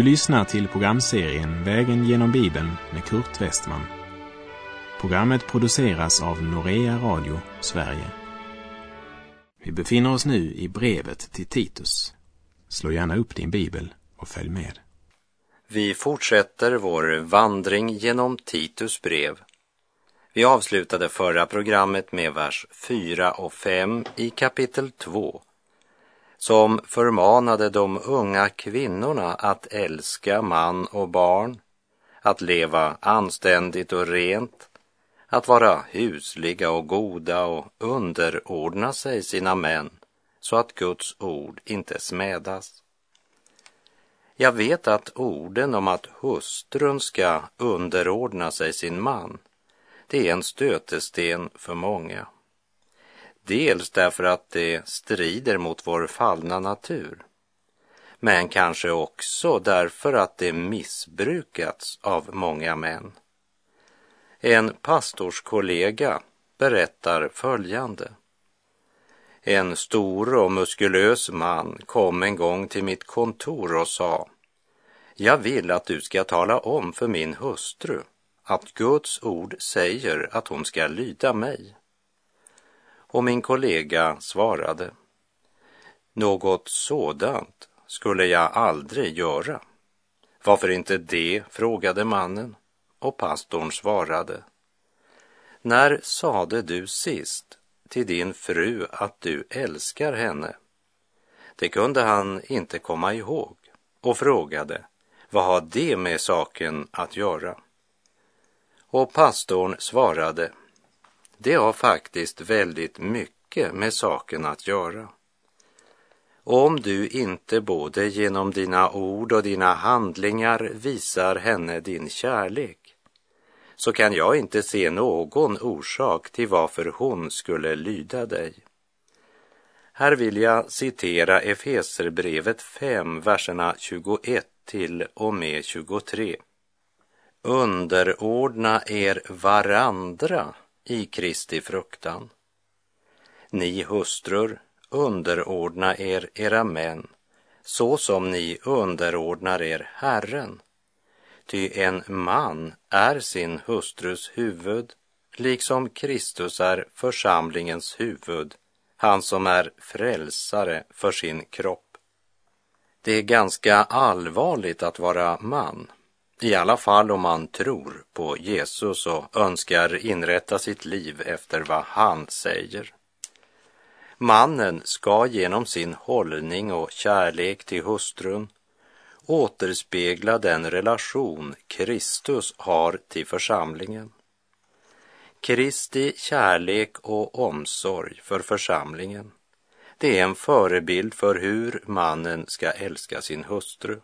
Du lyssnar till programserien Vägen genom Bibeln med Kurt Westman. Programmet produceras av Norea Radio Sverige. Vi befinner oss nu i brevet till Titus. Slå gärna upp din bibel och följ med. Vi fortsätter vår vandring genom Titus brev. Vi avslutade förra programmet med vers 4 och 5 i kapitel 2 som förmanade de unga kvinnorna att älska man och barn, att leva anständigt och rent, att vara husliga och goda och underordna sig sina män så att Guds ord inte smädas. Jag vet att orden om att hustrun ska underordna sig sin man, det är en stötesten för många. Dels därför att det strider mot vår fallna natur, men kanske också därför att det missbrukats av många män. En pastorskollega berättar följande. En stor och muskulös man kom en gång till mitt kontor och sa Jag vill att du ska tala om för min hustru att Guds ord säger att hon ska lyda mig. Och min kollega svarade Något sådant skulle jag aldrig göra. Varför inte det? frågade mannen och pastorn svarade När sade du sist till din fru att du älskar henne? Det kunde han inte komma ihåg och frågade vad har det med saken att göra? Och pastorn svarade det har faktiskt väldigt mycket med saken att göra. Om du inte både genom dina ord och dina handlingar visar henne din kärlek så kan jag inte se någon orsak till varför hon skulle lyda dig. Här vill jag citera Efeserbrevet 5, verserna 21 till och med 23. Underordna er varandra i Kristi fruktan. Ni hustrur, underordna er era män så som ni underordnar er Herren. Ty en man är sin hustrus huvud, liksom Kristus är församlingens huvud, han som är frälsare för sin kropp. Det är ganska allvarligt att vara man, i alla fall om man tror på Jesus och önskar inrätta sitt liv efter vad han säger. Mannen ska genom sin hållning och kärlek till hustrun återspegla den relation Kristus har till församlingen. Kristi kärlek och omsorg för församlingen, det är en förebild för hur mannen ska älska sin hustru.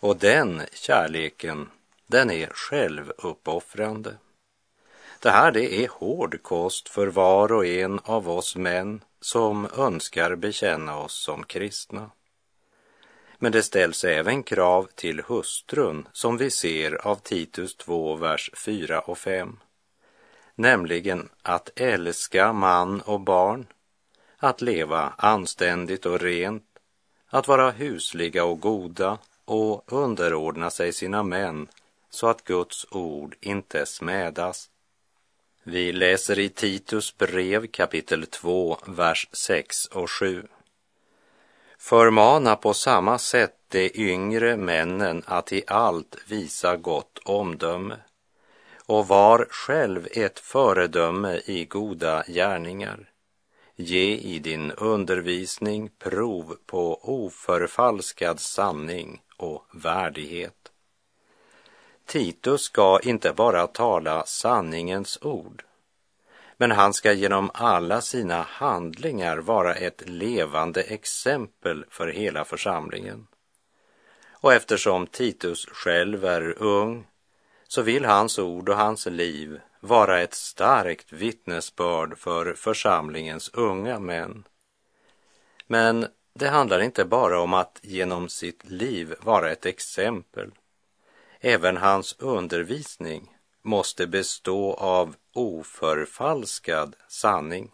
Och den kärleken, den är självuppoffrande. Det här det är hård kost för var och en av oss män som önskar bekänna oss som kristna. Men det ställs även krav till hustrun som vi ser av Titus 2, vers 4 och 5. Nämligen att älska man och barn, att leva anständigt och rent, att vara husliga och goda och underordna sig sina män så att Guds ord inte smädas. Vi läser i Titus brev kapitel 2, vers 6 och 7. Förmana på samma sätt de yngre männen att i allt visa gott omdöme och var själv ett föredöme i goda gärningar. Ge i din undervisning prov på oförfalskad sanning och värdighet. Titus ska inte bara tala sanningens ord, men han ska genom alla sina handlingar vara ett levande exempel för hela församlingen. Och eftersom Titus själv är ung så vill hans ord och hans liv vara ett starkt vittnesbörd för församlingens unga män. Men det handlar inte bara om att genom sitt liv vara ett exempel. Även hans undervisning måste bestå av oförfalskad sanning.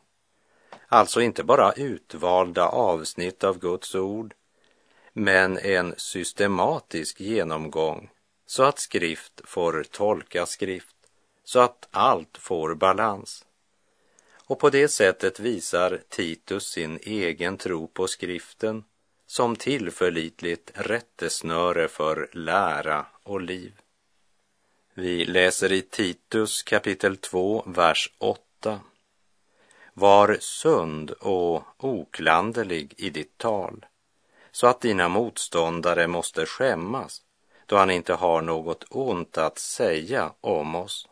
Alltså inte bara utvalda avsnitt av Guds ord, men en systematisk genomgång så att skrift får tolka skrift, så att allt får balans. Och på det sättet visar Titus sin egen tro på skriften som tillförlitligt rättesnöre för lära och liv. Vi läser i Titus kapitel 2, vers 8. Var sund och oklanderlig i ditt tal, så att dina motståndare måste skämmas då han inte har något ont att säga om oss.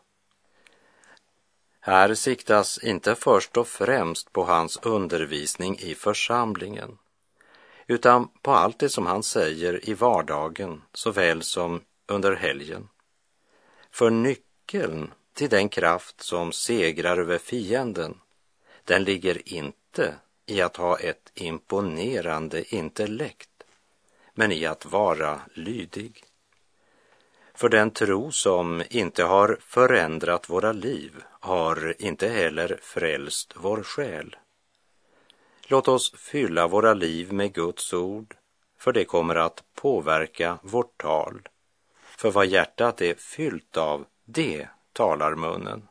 Här siktas inte först och främst på hans undervisning i församlingen, utan på allt det som han säger i vardagen såväl som under helgen. För nyckeln till den kraft som segrar över fienden, den ligger inte i att ha ett imponerande intellekt, men i att vara lydig. För den tro som inte har förändrat våra liv har inte heller frälst vår själ. Låt oss fylla våra liv med Guds ord, för det kommer att påverka vårt tal. För vad hjärtat är fyllt av, det talar munnen.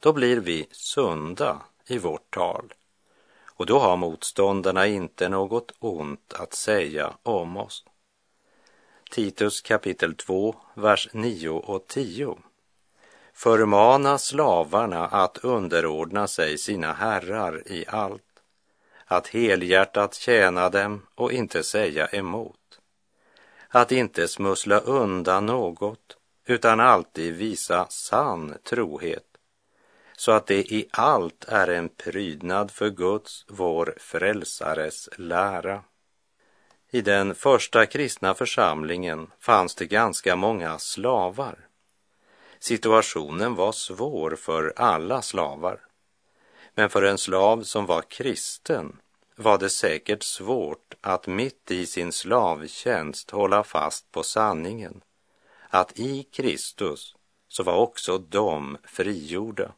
Då blir vi sunda i vårt tal och då har motståndarna inte något ont att säga om oss. Titus kapitel 2, vers 9 och 10. Förmana slavarna att underordna sig sina herrar i allt, att helhjärtat tjäna dem och inte säga emot, att inte smussla undan något, utan alltid visa sann trohet, så att det i allt är en prydnad för Guds, vår frälsares lära. I den första kristna församlingen fanns det ganska många slavar. Situationen var svår för alla slavar. Men för en slav som var kristen var det säkert svårt att mitt i sin slavtjänst hålla fast på sanningen, att i Kristus så var också de frigjorda.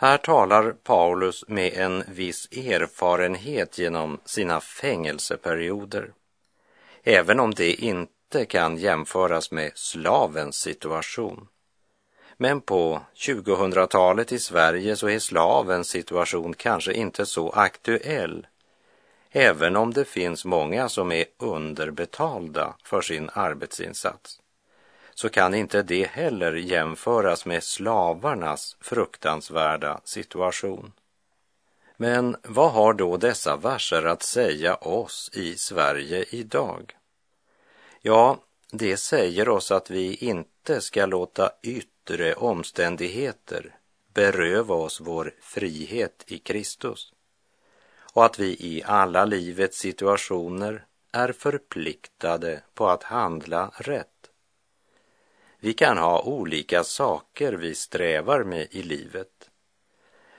Här talar Paulus med en viss erfarenhet genom sina fängelseperioder, även om det inte kan jämföras med slavens situation. Men på 2000-talet i Sverige så är slavens situation kanske inte så aktuell, även om det finns många som är underbetalda för sin arbetsinsats så kan inte det heller jämföras med slavarnas fruktansvärda situation. Men vad har då dessa verser att säga oss i Sverige idag? Ja, det säger oss att vi inte ska låta yttre omständigheter beröva oss vår frihet i Kristus och att vi i alla livets situationer är förpliktade på att handla rätt. Vi kan ha olika saker vi strävar med i livet.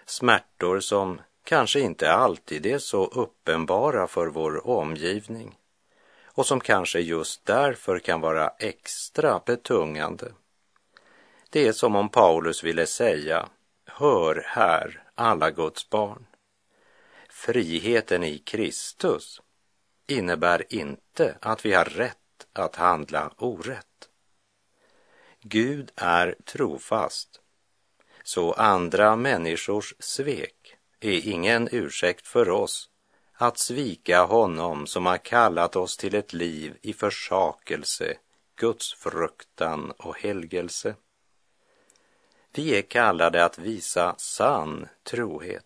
Smärtor som kanske inte alltid är så uppenbara för vår omgivning och som kanske just därför kan vara extra betungande. Det är som om Paulus ville säga, hör här alla Guds barn. Friheten i Kristus innebär inte att vi har rätt att handla orätt. Gud är trofast, så andra människors svek är ingen ursäkt för oss att svika honom som har kallat oss till ett liv i försakelse, gudsfruktan och helgelse. Vi är kallade att visa sann trohet,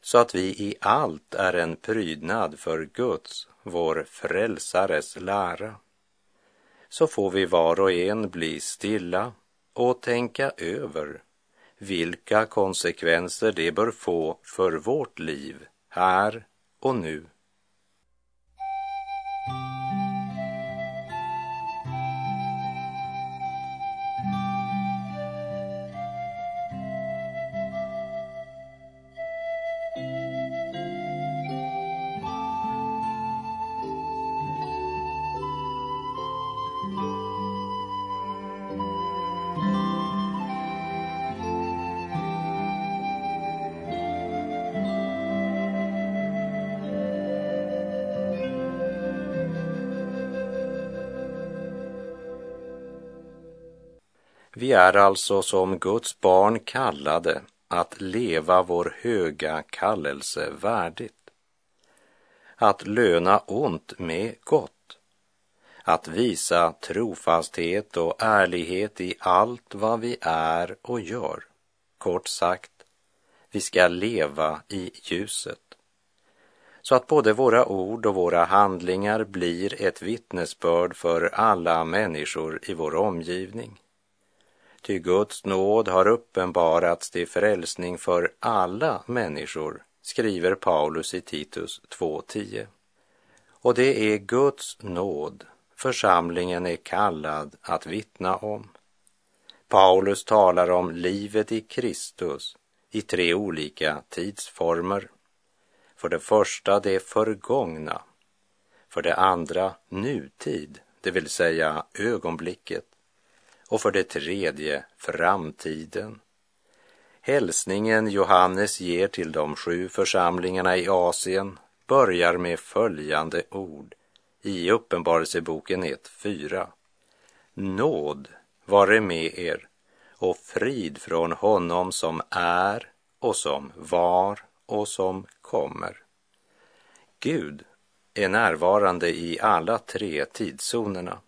så att vi i allt är en prydnad för Guds, vår frälsares lära så får vi var och en bli stilla och tänka över vilka konsekvenser det bör få för vårt liv här och nu. Vi är alltså som Guds barn kallade att leva vår höga kallelse värdigt. Att löna ont med gott. Att visa trofasthet och ärlighet i allt vad vi är och gör. Kort sagt, vi ska leva i ljuset så att både våra ord och våra handlingar blir ett vittnesbörd för alla människor i vår omgivning. Ty Guds nåd har uppenbarats till frälsning för alla människor, skriver Paulus i Titus 2.10. Och det är Guds nåd församlingen är kallad att vittna om. Paulus talar om livet i Kristus i tre olika tidsformer. För det första det förgångna. För det andra nutid, det vill säga ögonblicket. Och för det tredje framtiden. Hälsningen Johannes ger till de sju församlingarna i Asien börjar med följande ord i Uppenbarelseboken 1.4. Nåd vare med er och frid från honom som är och som var och som kommer. Gud är närvarande i alla tre tidszonerna.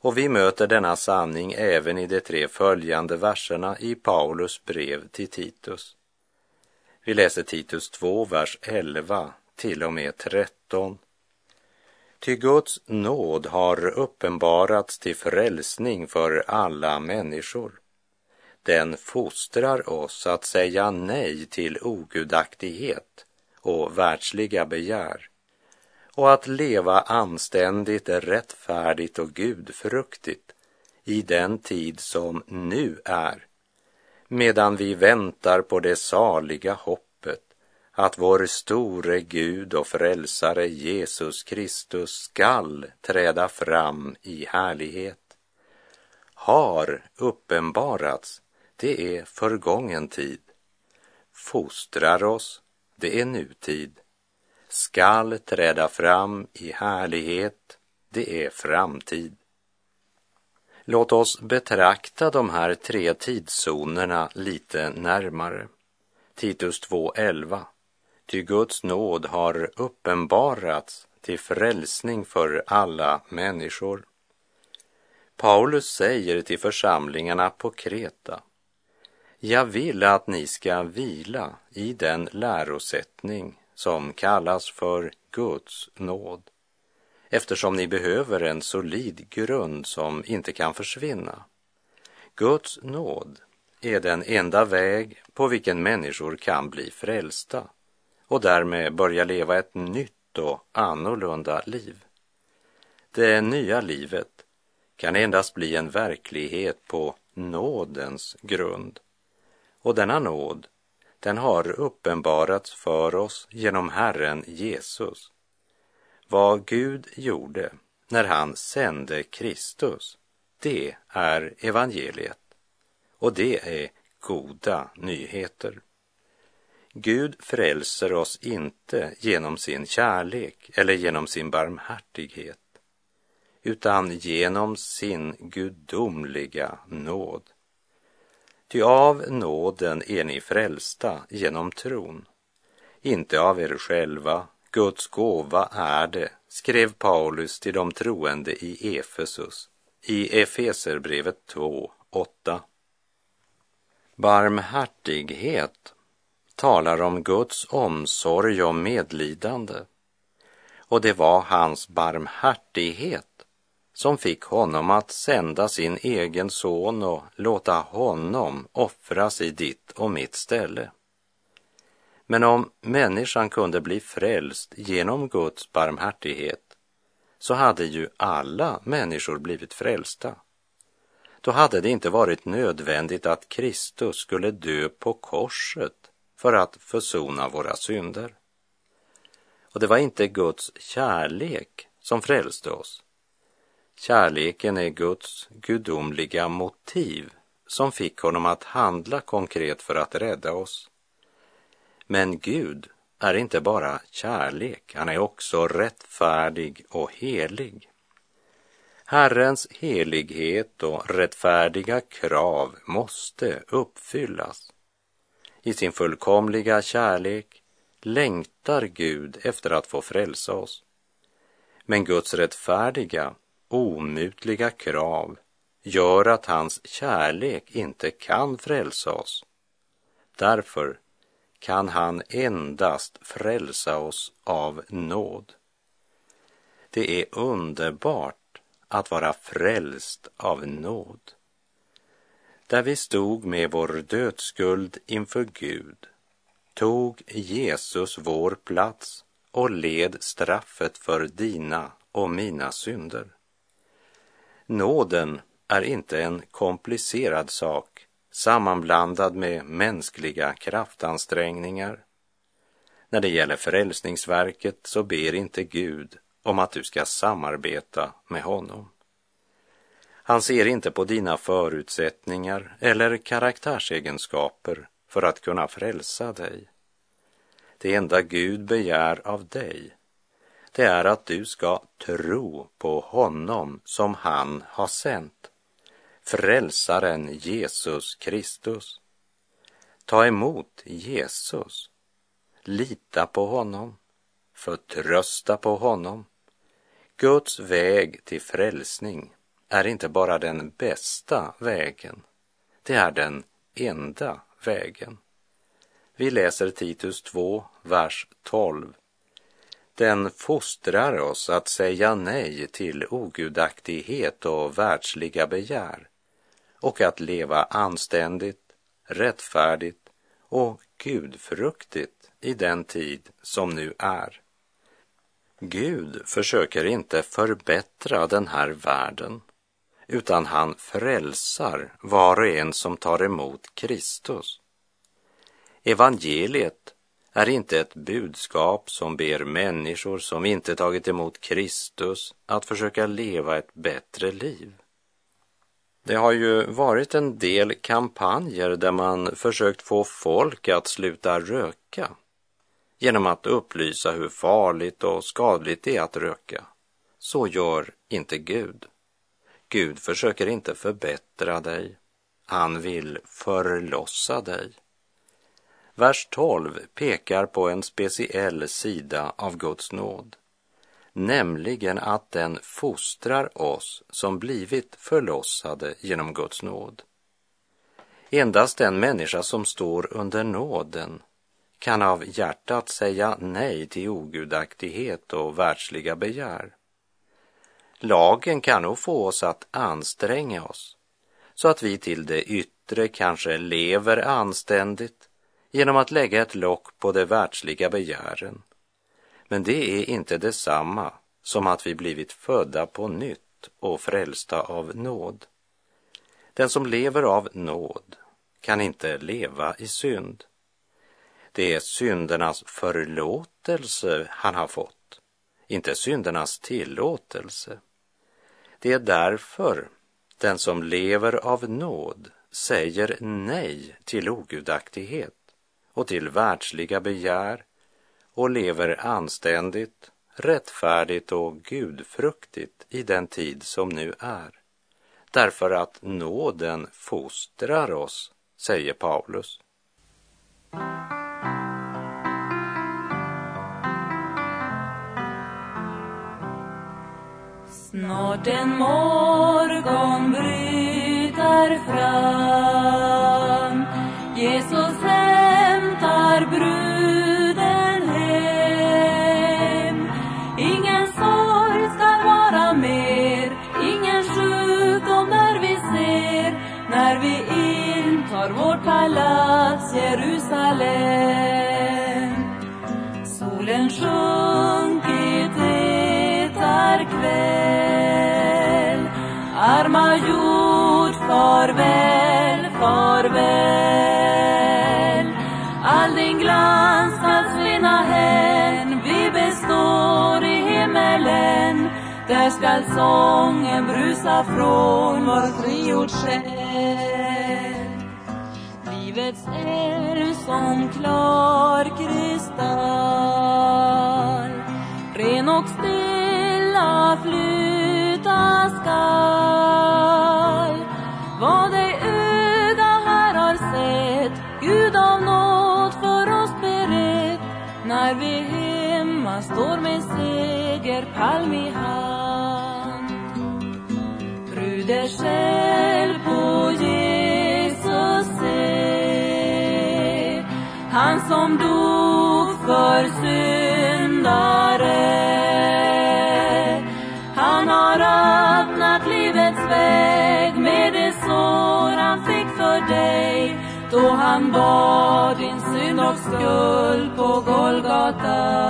Och vi möter denna sanning även i de tre följande verserna i Paulus brev till Titus. Vi läser Titus 2, vers 11 till och med 13. Ty Guds nåd har uppenbarats till frälsning för alla människor den fostrar oss att säga nej till ogudaktighet och världsliga begär och att leva anständigt, rättfärdigt och gudfruktigt i den tid som nu är, medan vi väntar på det saliga hoppet att vår store Gud och frälsare Jesus Kristus skall träda fram i härlighet har uppenbarats det är förgången tid. Fostrar oss, det är nutid. Skall träda fram i härlighet, det är framtid. Låt oss betrakta de här tre tidszonerna lite närmare. Titus 2.11. Ty Guds nåd har uppenbarats till frälsning för alla människor. Paulus säger till församlingarna på Kreta jag vill att ni ska vila i den lärosättning som kallas för Guds nåd, eftersom ni behöver en solid grund som inte kan försvinna. Guds nåd är den enda väg på vilken människor kan bli frälsta och därmed börja leva ett nytt och annorlunda liv. Det nya livet kan endast bli en verklighet på nådens grund. Och denna nåd, den har uppenbarats för oss genom Herren Jesus. Vad Gud gjorde när han sände Kristus, det är evangeliet. Och det är goda nyheter. Gud frälser oss inte genom sin kärlek eller genom sin barmhärtighet, utan genom sin gudomliga nåd. Ty av nåden är ni frälsta genom tron, inte av er själva, Guds gåva är det, skrev Paulus till de troende i Efesus i Efeserbrevet 2, 8. Barmhärtighet talar om Guds omsorg och medlidande. Och det var hans barmhärtighet som fick honom att sända sin egen son och låta honom offras i ditt och mitt ställe. Men om människan kunde bli frälst genom Guds barmhärtighet så hade ju alla människor blivit frälsta. Då hade det inte varit nödvändigt att Kristus skulle dö på korset för att försona våra synder. Och det var inte Guds kärlek som frälste oss Kärleken är Guds gudomliga motiv som fick honom att handla konkret för att rädda oss. Men Gud är inte bara kärlek, han är också rättfärdig och helig. Herrens helighet och rättfärdiga krav måste uppfyllas. I sin fullkomliga kärlek längtar Gud efter att få frälsa oss. Men Guds rättfärdiga, omutliga krav gör att hans kärlek inte kan frälsa oss. Därför kan han endast frälsa oss av nåd. Det är underbart att vara frälst av nåd. Där vi stod med vår dödsskuld inför Gud tog Jesus vår plats och led straffet för dina och mina synder. Nåden är inte en komplicerad sak sammanblandad med mänskliga kraftansträngningar. När det gäller frälsningsverket så ber inte Gud om att du ska samarbeta med honom. Han ser inte på dina förutsättningar eller karaktärsegenskaper för att kunna frälsa dig. Det enda Gud begär av dig, det är att du ska tro på honom som han har sänt, frälsaren Jesus Kristus. Ta emot Jesus, lita på honom, förtrösta på honom. Guds väg till frälsning är inte bara den bästa vägen, det är den enda vägen. Vi läser Titus 2, vers 12. Den fostrar oss att säga nej till ogudaktighet och världsliga begär och att leva anständigt, rättfärdigt och gudfruktigt i den tid som nu är. Gud försöker inte förbättra den här världen utan han frälsar var och en som tar emot Kristus. Evangeliet är inte ett budskap som ber människor som inte tagit emot Kristus att försöka leva ett bättre liv. Det har ju varit en del kampanjer där man försökt få folk att sluta röka genom att upplysa hur farligt och skadligt det är att röka. Så gör inte Gud. Gud försöker inte förbättra dig. Han vill förlossa dig. Vers 12 pekar på en speciell sida av Guds nåd, nämligen att den fostrar oss som blivit förlossade genom Guds nåd. Endast den människa som står under nåden kan av hjärtat säga nej till ogudaktighet och världsliga begär. Lagen kan nog få oss att anstränga oss så att vi till det yttre kanske lever anständigt genom att lägga ett lock på de världsliga begären. Men det är inte detsamma som att vi blivit födda på nytt och frälsta av nåd. Den som lever av nåd kan inte leva i synd. Det är syndernas förlåtelse han har fått, inte syndernas tillåtelse. Det är därför den som lever av nåd säger nej till ogudaktighet och till världsliga begär och lever anständigt, rättfärdigt och gudfruktigt i den tid som nu är. Därför att nåden fostrar oss, säger Paulus. Snart en morgon bryter fram Jesus är har vårt palats Jerusalem Solen sjunkit, det är kväll Arma jord, farväl, farväl. All din glans skall svinna hän Vi består i himmelen. Där skall sången brusa från vår frigjord själ. Livets älv som klar kristall. Ren och stilla flyta som dog för syndare. Han har öppnat livets väg med det sår han fick för dig då han bar din synd och skuld på Golgata.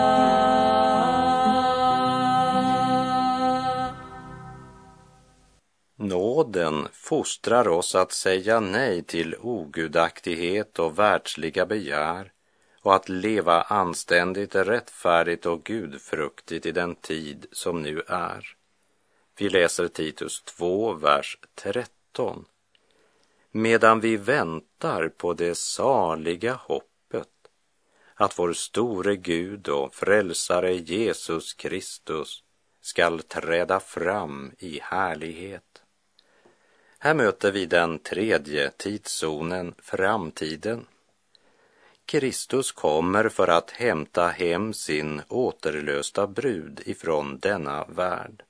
Nåden fostrar oss att säga nej till ogudaktighet och världsliga begär och att leva anständigt, rättfärdigt och gudfruktigt i den tid som nu är. Vi läser Titus 2, vers 13. Medan vi väntar på det saliga hoppet att vår store Gud och frälsare Jesus Kristus skall träda fram i härlighet. Här möter vi den tredje tidszonen, framtiden. Kristus kommer för att hämta hem sin återlösta brud ifrån denna värld.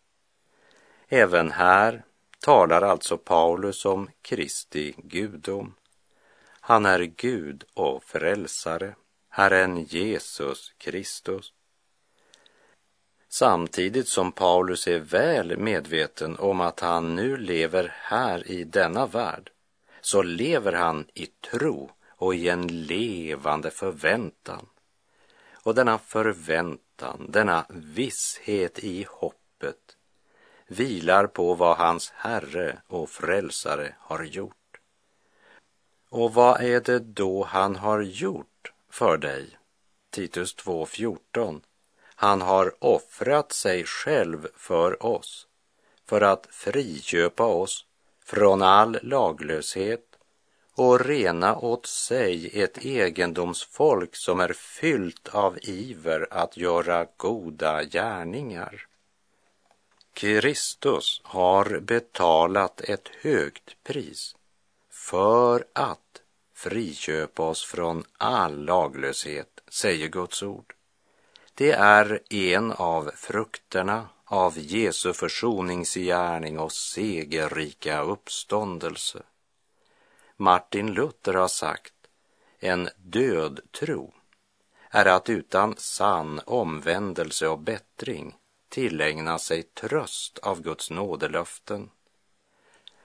Även här talar alltså Paulus om Kristi gudom. Han är Gud och frälsare, Herren Jesus Kristus. Samtidigt som Paulus är väl medveten om att han nu lever här i denna värld, så lever han i tro och i en levande förväntan. Och denna förväntan, denna visshet i hoppet vilar på vad hans Herre och Frälsare har gjort. Och vad är det då han har gjort för dig? Titus 2.14. Han har offrat sig själv för oss för att friköpa oss från all laglöshet och rena åt sig ett egendomsfolk som är fyllt av iver att göra goda gärningar. Kristus har betalat ett högt pris för att friköpa oss från all laglöshet, säger Guds ord. Det är en av frukterna av Jesu försoningsgärning och segerrika uppståndelse. Martin Luther har sagt, en död tro är att utan sann omvändelse och bättring tillägna sig tröst av Guds nådelöften.